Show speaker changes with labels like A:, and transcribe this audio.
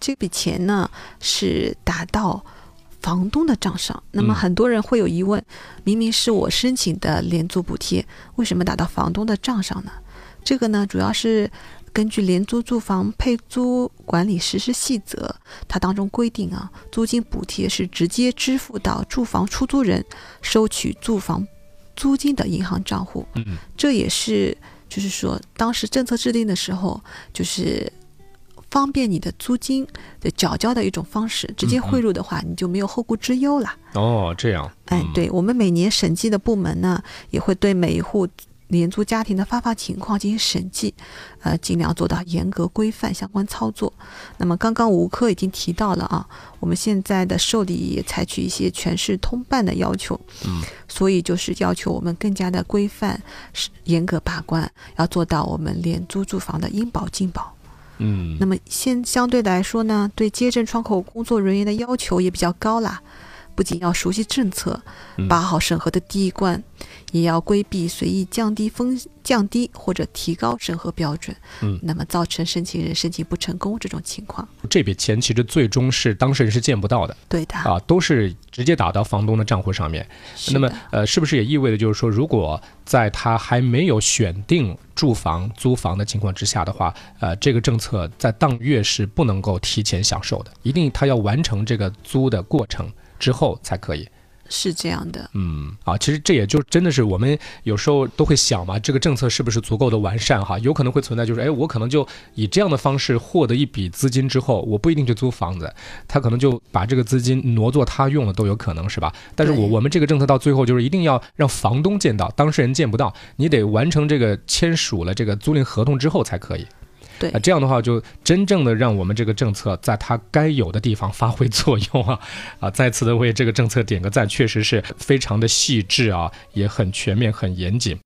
A: 这笔钱呢是打到房东的账上。那么
B: 嗯
A: 很多人会有疑问：明明是我申请的廉租补贴，为什么打到房东的账上呢？这个呢，主要是根据《廉租住房配租管理实施细则》，它当中规定啊，租金补贴是直接支付到住房出租人收取住房租金的银行账户。
B: 嗯
A: 这也是就是说，当时政策制定的时候，就是方便你的租金的缴交的一种方式。直接汇入的话，你就没有后顾之忧了。
B: 哦，这样，
A: 哎
B: 嗯，，
A: 对我们每年审计的部门呢，也会对每一户廉租家庭的发放情况进行审计，呃，尽量做到严格规范相关操作。那么刚刚吴科已经提到了啊，我们现在的受理也采取一些全市通办的要求，
B: 嗯，
A: 所以就是要求我们更加的规范、是严格把关，要做到我们廉租住房的应保尽保。
B: 嗯，
A: 那么现相对来说呢，对接诊窗口工作人员的要求也比较高啦，不仅要熟悉政策
B: 嗯，
A: 把好审核的第一关，也要规避随意降低风降低或者提高审核标准，
B: 嗯
A: 那么造成申请人申请不成功这种情况。
B: 这笔钱其实最终是当事人是见不到的
A: 对的，
B: 啊，都是直接打到房东的账户上面。那么，呃，是不是也意味着就是说，如果在他还没有选定住房、租房的情况之下的话，呃，这个政策在当月是不能够提前享受的，一定他要完成这个租的过程之后才可以。
A: 是这样的。
B: 嗯啊，其实这也就真的是我们有时候都会想嘛，这个政策是不是足够的完善哈？有可能会存在就是，哎，我可能就以这样的方式获得一笔资金之后，我不一定去租房子，他可能就把这个资金挪作他用了都有可能是吧？但是我我们这个政策到最后就是一定要让房东见到，当事人见不到，你得完成这个签署了这个租赁合同之后才可以。
A: 对
B: 啊，这样的话就真正的让我们这个政策在它该有的地方发挥作用啊！啊，再次的为这个政策点个赞，确实是非常的细致啊，也很全面、很严谨。